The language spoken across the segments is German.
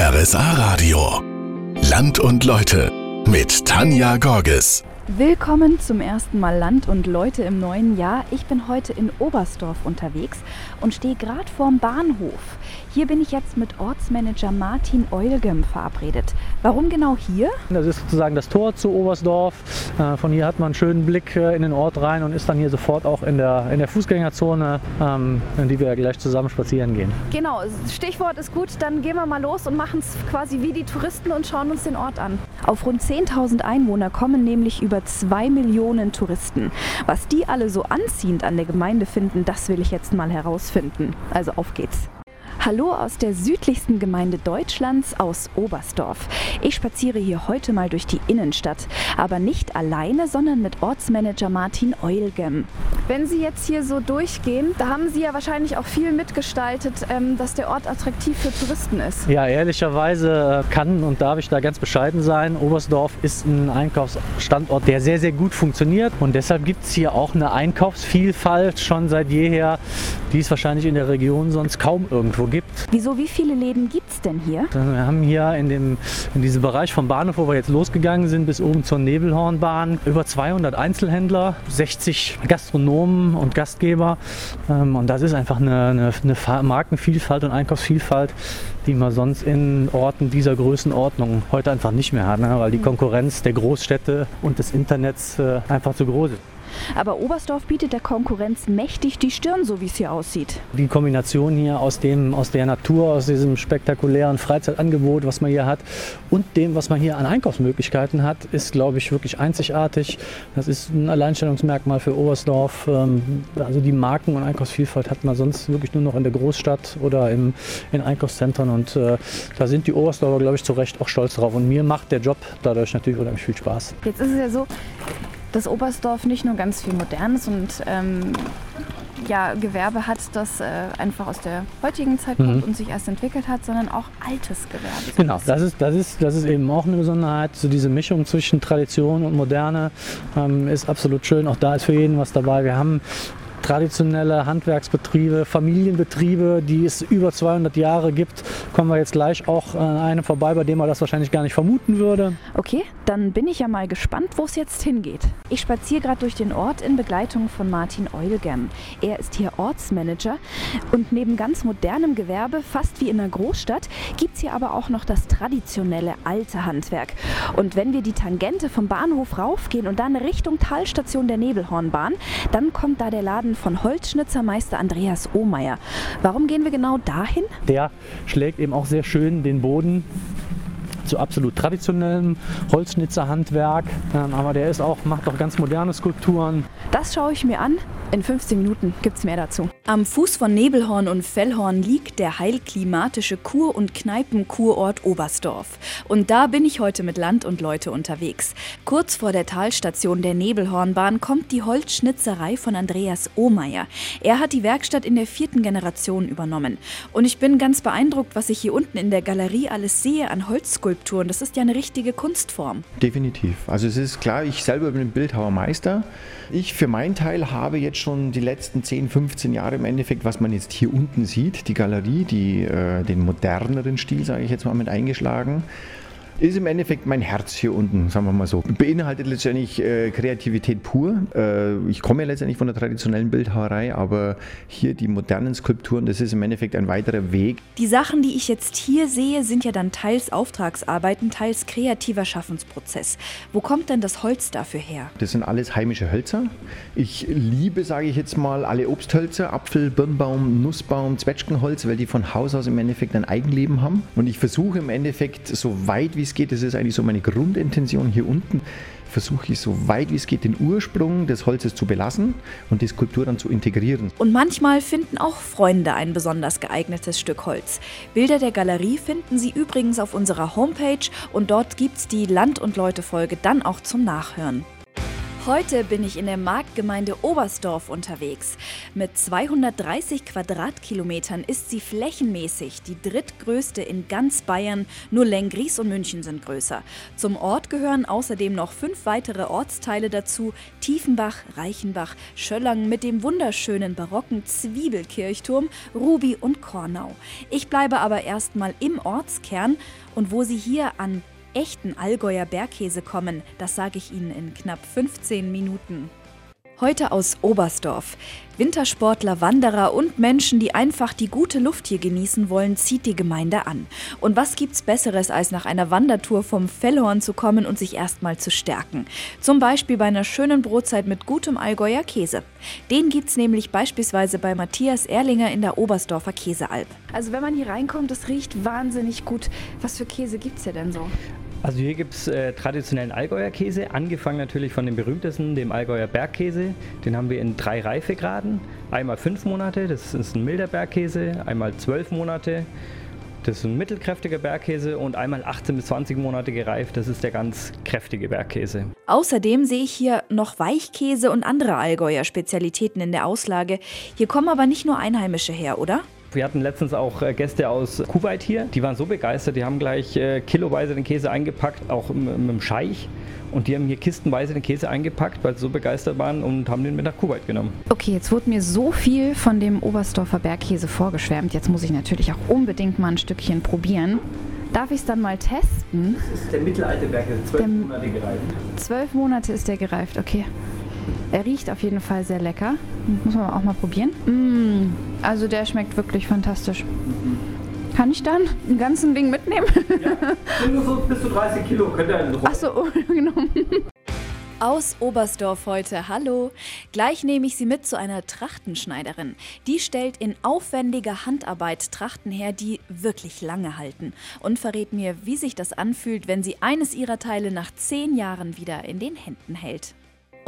RSA Radio. Land und Leute mit Tanja Gorges. Willkommen zum ersten Mal Land und Leute im neuen Jahr. Ich bin heute in Oberstdorf unterwegs und stehe gerade vorm Bahnhof. Hier bin ich jetzt mit Ortsmanager Martin Eulgem verabredet. Warum genau hier? Das ist sozusagen das Tor zu Oberstdorf. Äh, von hier hat man einen schönen Blick äh, in den Ort rein und ist dann hier sofort auch in der, in der Fußgängerzone, ähm, in die wir gleich zusammen spazieren gehen. Genau, Stichwort ist gut. Dann gehen wir mal los und machen es quasi wie die Touristen und schauen uns den Ort an. Auf rund 10.000 Einwohner kommen nämlich über über zwei Millionen Touristen. Was die alle so anziehend an der Gemeinde finden, das will ich jetzt mal herausfinden. Also auf geht's. Hallo aus der südlichsten Gemeinde Deutschlands, aus Oberstdorf. Ich spaziere hier heute mal durch die Innenstadt, aber nicht alleine, sondern mit Ortsmanager Martin Eulgem. Wenn Sie jetzt hier so durchgehen, da haben Sie ja wahrscheinlich auch viel mitgestaltet, ähm, dass der Ort attraktiv für Touristen ist. Ja, ehrlicherweise äh, kann und darf ich da ganz bescheiden sein. Oberstdorf ist ein Einkaufsstandort, der sehr, sehr gut funktioniert und deshalb gibt es hier auch eine Einkaufsvielfalt schon seit jeher, die es wahrscheinlich in der Region sonst kaum irgendwo gibt. Wieso, wie viele Läden gibt es denn hier? Wir haben hier in, dem, in diesem Bereich vom Bahnhof, wo wir jetzt losgegangen sind, bis oben zur Nebelhornbahn, über 200 Einzelhändler, 60 Gastronomen und Gastgeber. Ähm, und das ist einfach eine, eine, eine Markenvielfalt und Einkaufsvielfalt, die man sonst in Orten dieser Größenordnung heute einfach nicht mehr hat, ne? weil die Konkurrenz der Großstädte und des Internets äh, einfach zu groß ist. Aber Oberstdorf bietet der Konkurrenz mächtig die Stirn, so wie es hier aussieht. Die Kombination hier aus, dem, aus der Natur, aus diesem spektakulären Freizeitangebot, was man hier hat, und dem, was man hier an Einkaufsmöglichkeiten hat, ist, glaube ich, wirklich einzigartig. Das ist ein Alleinstellungsmerkmal für Oberstdorf. Ähm, also die Marken- und Einkaufsvielfalt hat man sonst wirklich nur noch in der Großstadt oder im, in Einkaufszentren. Und äh, da sind die Oberstdorfer, glaube ich, zu Recht auch stolz drauf. Und mir macht der Job dadurch natürlich unheimlich viel Spaß. Jetzt ist es ja so, dass Oberstdorf nicht nur ganz viel Modernes und ähm, ja, Gewerbe hat, das äh, einfach aus der heutigen Zeit kommt mhm. und sich erst entwickelt hat, sondern auch altes Gewerbe. So genau, das ist, das, ist, das ist eben auch eine Besonderheit. So diese Mischung zwischen Tradition und Moderne ähm, ist absolut schön. Auch da ist für jeden was dabei. Wir haben traditionelle Handwerksbetriebe, Familienbetriebe, die es über 200 Jahre gibt. Kommen wir jetzt gleich auch an äh, einem vorbei, bei dem man das wahrscheinlich gar nicht vermuten würde. Okay, dann bin ich ja mal gespannt, wo es jetzt hingeht. Ich spaziere gerade durch den Ort in Begleitung von Martin Eulgem. Er ist hier Ortsmanager und neben ganz modernem Gewerbe, fast wie in einer Großstadt, gibt es hier aber auch noch das traditionelle alte Handwerk. Und wenn wir die Tangente vom Bahnhof raufgehen und dann Richtung Talstation der Nebelhornbahn, dann kommt da der Laden von Holzschnitzermeister Andreas Ohmeier. Warum gehen wir genau dahin? Der schlägt eben auch sehr schön den Boden zu absolut traditionellem Holzschnitzerhandwerk. Ähm, aber der ist auch, macht auch ganz moderne Skulpturen. Das schaue ich mir an. In 15 Minuten gibt es mehr dazu. Am Fuß von Nebelhorn und Fellhorn liegt der heilklimatische Kur- und Kneipenkurort Oberstdorf. Und da bin ich heute mit Land und Leute unterwegs. Kurz vor der Talstation der Nebelhornbahn kommt die Holzschnitzerei von Andreas Ohmeier. Er hat die Werkstatt in der vierten Generation übernommen. Und ich bin ganz beeindruckt, was ich hier unten in der Galerie alles sehe an Holzskulpturen. Das ist ja eine richtige Kunstform. Definitiv. Also es ist klar, ich selber bin Bildhauermeister. Ich für meinen Teil habe jetzt schon die letzten 10, 15 Jahre im Endeffekt, was man jetzt hier unten sieht, die Galerie, die, äh, den moderneren Stil, sage ich jetzt mal, mit eingeschlagen ist im Endeffekt mein Herz hier unten, sagen wir mal so. Beinhaltet letztendlich äh, Kreativität pur. Äh, ich komme ja letztendlich von der traditionellen Bildhauerei, aber hier die modernen Skulpturen, das ist im Endeffekt ein weiterer Weg. Die Sachen, die ich jetzt hier sehe, sind ja dann teils Auftragsarbeiten, teils kreativer Schaffensprozess. Wo kommt denn das Holz dafür her? Das sind alles heimische Hölzer. Ich liebe, sage ich jetzt mal, alle Obsthölzer, Apfel, Birnbaum, Nussbaum, Zwetschgenholz, weil die von Haus aus im Endeffekt ein Eigenleben haben. Und ich versuche im Endeffekt so weit wie es geht, das ist eigentlich so meine Grundintention hier unten, versuche ich so weit wie es geht den Ursprung des Holzes zu belassen und die Skulptur dann zu integrieren. Und manchmal finden auch Freunde ein besonders geeignetes Stück Holz. Bilder der Galerie finden Sie übrigens auf unserer Homepage und dort gibt es die Land- und Leute-Folge dann auch zum Nachhören. Heute bin ich in der Marktgemeinde Oberstdorf unterwegs. Mit 230 Quadratkilometern ist sie flächenmäßig die drittgrößte in ganz Bayern. Nur Lenggries und München sind größer. Zum Ort gehören außerdem noch fünf weitere Ortsteile dazu: Tiefenbach, Reichenbach, Schöllang mit dem wunderschönen barocken Zwiebelkirchturm, Ruby und Kornau. Ich bleibe aber erstmal im Ortskern und wo Sie hier an echten Allgäuer Bergkäse kommen, das sage ich Ihnen in knapp 15 Minuten. Heute aus Oberstdorf. Wintersportler, Wanderer und Menschen, die einfach die gute Luft hier genießen wollen, zieht die Gemeinde an. Und was gibt's Besseres, als nach einer Wandertour vom Fellhorn zu kommen und sich erstmal zu stärken? Zum Beispiel bei einer schönen Brotzeit mit gutem Allgäuer Käse. Den gibt's nämlich beispielsweise bei Matthias Erlinger in der Oberstdorfer Käsealp. Also wenn man hier reinkommt, es riecht wahnsinnig gut. Was für Käse gibt's hier denn so? Also hier gibt es äh, traditionellen Allgäuer Käse, angefangen natürlich von dem berühmtesten, dem Allgäuer Bergkäse. Den haben wir in drei Reifegraden. Einmal fünf Monate, das ist ein milder Bergkäse, einmal zwölf Monate, das ist ein mittelkräftiger Bergkäse und einmal 18 bis 20 Monate gereift, das ist der ganz kräftige Bergkäse. Außerdem sehe ich hier noch Weichkäse und andere Allgäuer Spezialitäten in der Auslage. Hier kommen aber nicht nur Einheimische her, oder? Wir hatten letztens auch äh, Gäste aus Kuwait hier, die waren so begeistert, die haben gleich äh, kiloweise den Käse eingepackt, auch mit dem Scheich. Und die haben hier kistenweise den Käse eingepackt, weil sie so begeistert waren und haben den mit nach Kuwait genommen. Okay, jetzt wurde mir so viel von dem Oberstdorfer Bergkäse vorgeschwärmt. Jetzt muss ich natürlich auch unbedingt mal ein Stückchen probieren. Darf ich es dann mal testen? Das ist der mittelalte Bergkäse, zwölf Monate gereift. Zwölf Monate ist der gereift, okay. Er riecht auf jeden Fall sehr lecker. Muss man auch mal probieren. Mm, also der schmeckt wirklich fantastisch. Kann ich dann ein ganzen Ding mitnehmen? Ja, nur so bis zu 30 Kilo könnt ihr Ach so, oh, genau. Aus Oberstdorf heute, hallo. Gleich nehme ich Sie mit zu einer Trachtenschneiderin. Die stellt in aufwendiger Handarbeit Trachten her, die wirklich lange halten. Und verrät mir, wie sich das anfühlt, wenn sie eines ihrer Teile nach zehn Jahren wieder in den Händen hält.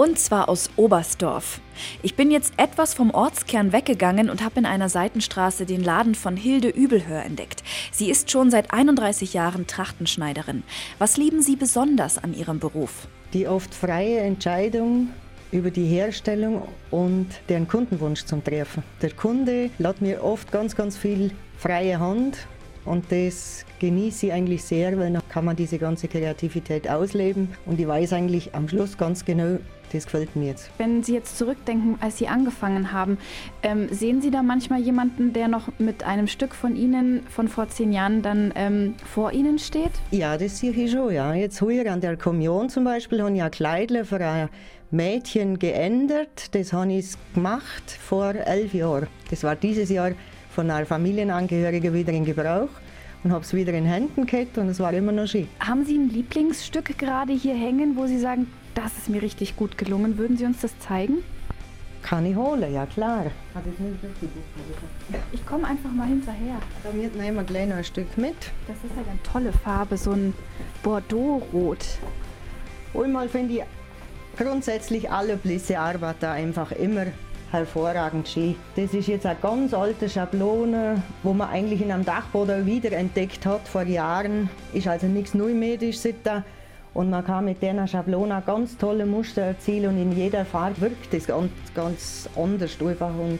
Und zwar aus Oberstdorf. Ich bin jetzt etwas vom Ortskern weggegangen und habe in einer Seitenstraße den Laden von Hilde Übelhör entdeckt. Sie ist schon seit 31 Jahren Trachtenschneiderin. Was lieben Sie besonders an Ihrem Beruf? Die oft freie Entscheidung über die Herstellung und deren Kundenwunsch zum Treffen. Der Kunde lässt mir oft ganz, ganz viel freie Hand und das genieße ich eigentlich sehr, weil dann kann man diese ganze Kreativität ausleben und ich weiß eigentlich am Schluss ganz genau, das gefällt mir jetzt. Wenn Sie jetzt zurückdenken, als Sie angefangen haben, ähm, sehen Sie da manchmal jemanden, der noch mit einem Stück von Ihnen von vor zehn Jahren dann ähm, vor Ihnen steht? Ja, das sehe ich schon. Ja. Jetzt hier an der Kommunion zum Beispiel habe ich ein Kleidler für ein Mädchen geändert. Das habe ich gemacht vor elf Jahren. Das war dieses Jahr von einer Familienangehörigen wieder in Gebrauch und habe es wieder in Händen gehabt und es war immer noch schön. Haben Sie ein Lieblingsstück gerade hier hängen, wo Sie sagen, das ist mir richtig gut gelungen. Würden Sie uns das zeigen? Kann ich holen, ja klar. Ich komme einfach mal hinterher. Da nehmen wir gleich noch ein Stück mit. Das ist halt eine tolle Farbe, so ein Bordeaux-Rot. Einmal finde ich grundsätzlich alle Blisse Arbeit da einfach immer hervorragend schön. Das ist jetzt eine ganz alte Schablone, wo man eigentlich in einem Dachboden wiederentdeckt hat vor Jahren. Ist also nichts Neumedisch da. Und man kann mit dieser Schablone ganz tolle Muster erzielen und in jeder Farbe wirkt es ganz, ganz anders einfach. Und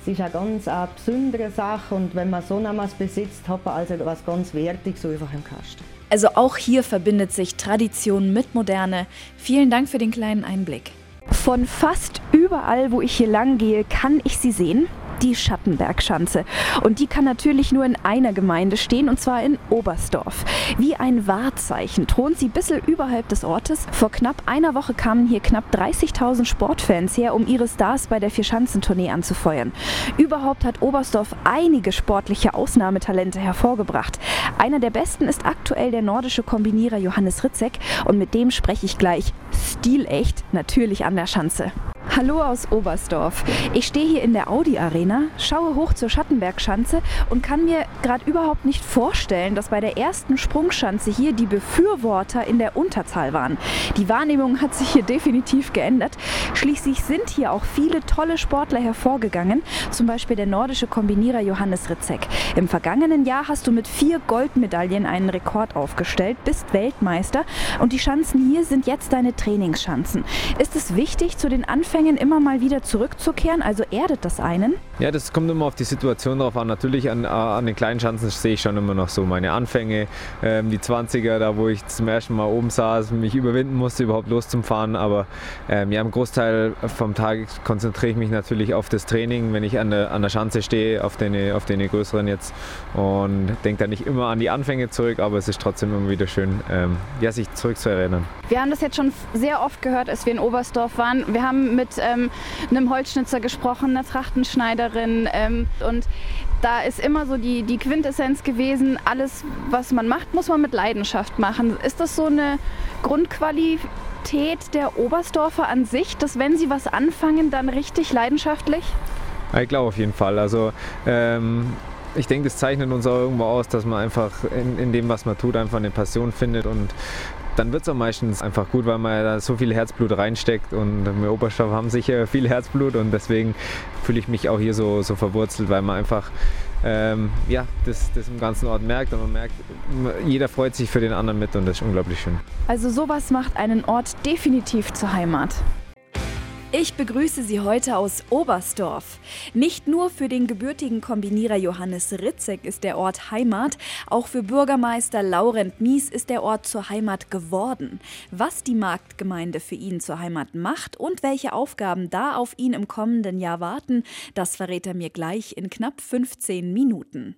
es ist eine ganz eine besondere Sache und wenn man so etwas besitzt, hat man also etwas ganz Wertiges einfach im Kasten. Also auch hier verbindet sich Tradition mit Moderne. Vielen Dank für den kleinen Einblick. Von fast überall, wo ich hier lang gehe, kann ich sie sehen die Schattenbergschanze. Und die kann natürlich nur in einer Gemeinde stehen, und zwar in Oberstdorf. Wie ein Wahrzeichen thront sie bisschen überhalb des Ortes. Vor knapp einer Woche kamen hier knapp 30.000 Sportfans her, um ihre Stars bei der Vierschanzentournee anzufeuern. Überhaupt hat Oberstdorf einige sportliche Ausnahmetalente hervorgebracht. Einer der besten ist aktuell der nordische Kombinierer Johannes Ritzek und mit dem spreche ich gleich stilecht natürlich an der Schanze. Hallo aus Oberstdorf. Ich stehe hier in der Audi Arena, schaue hoch zur Schattenbergschanze und kann mir gerade überhaupt nicht vorstellen, dass bei der ersten Sprungschanze hier die Befürworter in der Unterzahl waren. Die Wahrnehmung hat sich hier definitiv geändert. Schließlich sind hier auch viele tolle Sportler hervorgegangen, zum Beispiel der nordische Kombinierer Johannes Ritzek. Im vergangenen Jahr hast du mit vier Goldmedaillen einen Rekord aufgestellt, bist Weltmeister und die Schanzen hier sind jetzt deine Trainingsschanzen. Ist es wichtig, zu den Anfängen Anfängen immer mal wieder zurückzukehren? Also erdet das einen? Ja, das kommt immer auf die Situation drauf an. Natürlich an, an den kleinen Schanzen sehe ich schon immer noch so meine Anfänge. Ähm, die 20er, da wo ich zum ersten Mal oben saß, mich überwinden musste, überhaupt loszufahren. Aber ähm, ja, im Großteil vom Tag konzentriere ich mich natürlich auf das Training, wenn ich an der, an der Schanze stehe, auf den, auf den größeren jetzt. Und denke da nicht immer an die Anfänge zurück, aber es ist trotzdem immer wieder schön, ähm, ja, sich zurückzuerinnern. Wir haben das jetzt schon sehr oft gehört, als wir in Oberstdorf waren. Wir haben mit ähm, einem Holzschnitzer gesprochen, einer Trachtenschneiderin. Ähm, und da ist immer so die, die Quintessenz gewesen, alles, was man macht, muss man mit Leidenschaft machen. Ist das so eine Grundqualität der Oberstdorfer an sich, dass wenn sie was anfangen, dann richtig leidenschaftlich? Ich glaube auf jeden Fall. Also ähm, ich denke, das zeichnet uns auch irgendwo aus, dass man einfach in, in, dem, was man tut, einfach eine Passion findet und dann wird es auch meistens einfach gut, weil man da so viel Herzblut reinsteckt und wir Oberstoff haben sicher viel Herzblut und deswegen fühle ich mich auch hier so, so verwurzelt, weil man einfach ähm, ja, das, das im ganzen Ort merkt und man merkt, jeder freut sich für den anderen mit und das ist unglaublich schön. Also sowas macht einen Ort definitiv zur Heimat. Ich begrüße Sie heute aus Oberstdorf. Nicht nur für den gebürtigen Kombinierer Johannes Ritzek ist der Ort Heimat, auch für Bürgermeister Laurent Mies ist der Ort zur Heimat geworden. Was die Marktgemeinde für ihn zur Heimat macht und welche Aufgaben da auf ihn im kommenden Jahr warten, das verrät er mir gleich in knapp 15 Minuten.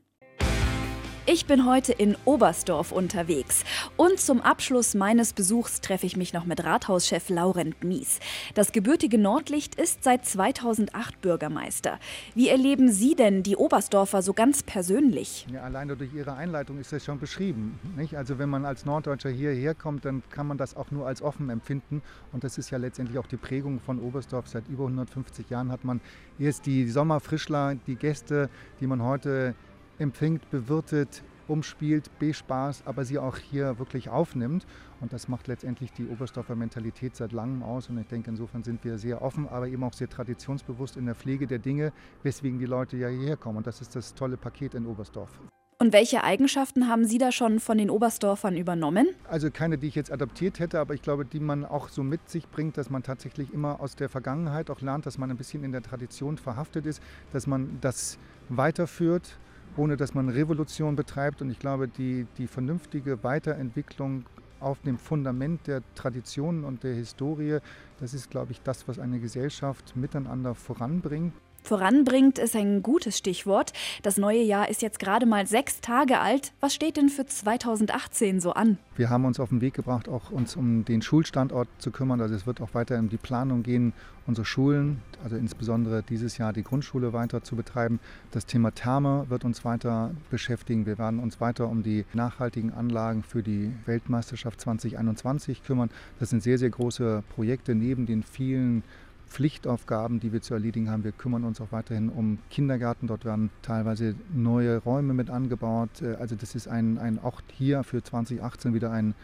Ich bin heute in Oberstdorf unterwegs und zum Abschluss meines Besuchs treffe ich mich noch mit Rathauschef Laurent Mies. Das gebürtige Nordlicht ist seit 2008 Bürgermeister. Wie erleben Sie denn die Oberstdorfer so ganz persönlich? Ja, alleine durch Ihre Einleitung ist das schon beschrieben. Nicht? Also wenn man als Norddeutscher hierher kommt, dann kann man das auch nur als offen empfinden. Und das ist ja letztendlich auch die Prägung von Oberstdorf. Seit über 150 Jahren hat man erst die Sommerfrischler, die Gäste, die man heute empfängt, bewirtet, umspielt, bespaßt, aber sie auch hier wirklich aufnimmt. Und das macht letztendlich die Oberstdorfer Mentalität seit langem aus. Und ich denke, insofern sind wir sehr offen, aber eben auch sehr traditionsbewusst in der Pflege der Dinge, weswegen die Leute ja hierher kommen. Und das ist das tolle Paket in Oberstdorf. Und welche Eigenschaften haben Sie da schon von den Oberstdorfern übernommen? Also keine, die ich jetzt adaptiert hätte, aber ich glaube, die man auch so mit sich bringt, dass man tatsächlich immer aus der Vergangenheit auch lernt, dass man ein bisschen in der Tradition verhaftet ist, dass man das weiterführt ohne dass man Revolution betreibt. Und ich glaube, die, die vernünftige Weiterentwicklung auf dem Fundament der Traditionen und der Historie, das ist, glaube ich, das, was eine Gesellschaft miteinander voranbringt. Voranbringt ist ein gutes Stichwort. Das neue Jahr ist jetzt gerade mal sechs Tage alt. Was steht denn für 2018 so an? Wir haben uns auf den Weg gebracht, auch uns um den Schulstandort zu kümmern. Also es wird auch weiter um die Planung gehen, unsere Schulen, also insbesondere dieses Jahr die Grundschule weiter zu betreiben. Das Thema Therme wird uns weiter beschäftigen. Wir werden uns weiter um die nachhaltigen Anlagen für die Weltmeisterschaft 2021 kümmern. Das sind sehr, sehr große Projekte neben den vielen Pflichtaufgaben, die wir zu erledigen haben. Wir kümmern uns auch weiterhin um Kindergärten. Dort werden teilweise neue Räume mit angebaut. Äh, also das ist ein, ein auch hier für 2018 wieder ein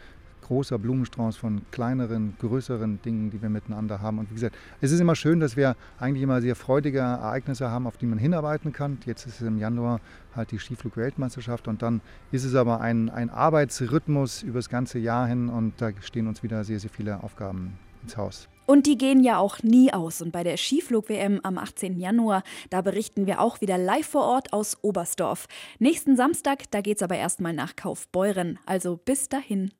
großer Blumenstrauß von kleineren, größeren Dingen, die wir miteinander haben. Und wie gesagt, es ist immer schön, dass wir eigentlich immer sehr freudige Ereignisse haben, auf die man hinarbeiten kann. Jetzt ist es im Januar halt die Skiflug-Weltmeisterschaft und dann ist es aber ein, ein Arbeitsrhythmus über das ganze Jahr hin und da stehen uns wieder sehr, sehr viele Aufgaben ins Haus. Und die gehen ja auch nie aus. Und bei der Skiflug-WM am 18. Januar, da berichten wir auch wieder live vor Ort aus Oberstdorf. Nächsten Samstag, da geht's aber erstmal nach Kaufbeuren. Also bis dahin.